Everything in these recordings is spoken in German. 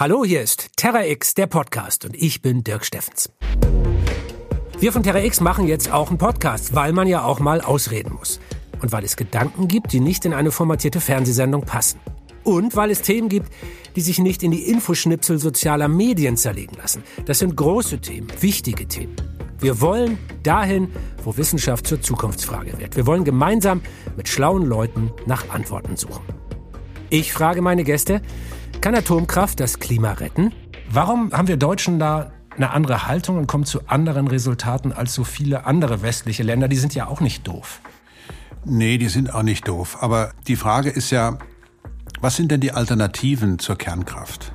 Hallo, hier ist Terra X, der Podcast und ich bin Dirk Steffens. Wir von Terra X machen jetzt auch einen Podcast, weil man ja auch mal ausreden muss. Und weil es Gedanken gibt, die nicht in eine formatierte Fernsehsendung passen. Und weil es Themen gibt, die sich nicht in die Infoschnipsel sozialer Medien zerlegen lassen. Das sind große Themen, wichtige Themen. Wir wollen dahin, wo Wissenschaft zur Zukunftsfrage wird. Wir wollen gemeinsam mit schlauen Leuten nach Antworten suchen. Ich frage meine Gäste, kann Atomkraft das Klima retten? Warum haben wir Deutschen da eine andere Haltung und kommen zu anderen Resultaten als so viele andere westliche Länder? Die sind ja auch nicht doof. Nee, die sind auch nicht doof. Aber die Frage ist ja, was sind denn die Alternativen zur Kernkraft?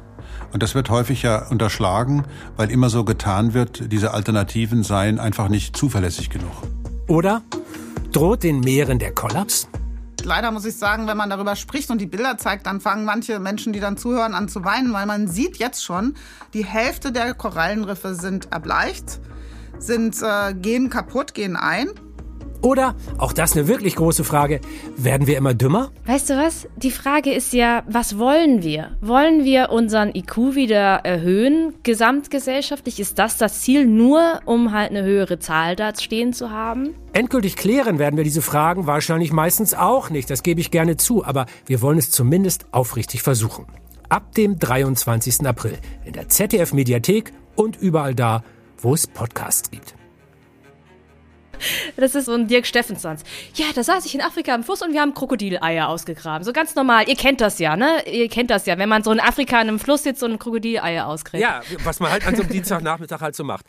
Und das wird häufig ja unterschlagen, weil immer so getan wird, diese Alternativen seien einfach nicht zuverlässig genug. Oder droht den Meeren der Kollaps? Leider muss ich sagen, wenn man darüber spricht und die Bilder zeigt, dann fangen manche Menschen, die dann zuhören, an zu weinen, weil man sieht jetzt schon, die Hälfte der Korallenriffe sind erbleicht, sind, äh, gehen kaputt, gehen ein. Oder, auch das eine wirklich große Frage, werden wir immer dümmer? Weißt du was? Die Frage ist ja, was wollen wir? Wollen wir unseren IQ wieder erhöhen, gesamtgesellschaftlich? Ist das das Ziel, nur um halt eine höhere Zahl da stehen zu haben? Endgültig klären werden wir diese Fragen wahrscheinlich meistens auch nicht, das gebe ich gerne zu, aber wir wollen es zumindest aufrichtig versuchen. Ab dem 23. April in der ZDF-Mediathek und überall da, wo es Podcasts gibt. Das ist so ein Dirk Steffensons. Ja, da saß ich in Afrika am Fluss und wir haben Krokodileier ausgegraben. So ganz normal. Ihr kennt das ja, ne? Ihr kennt das ja, wenn man so in Afrika in einem Fluss sitzt und ein Krokodileier ausgräbt. Ja, was man halt an so einem Dienstagnachmittag halt so macht.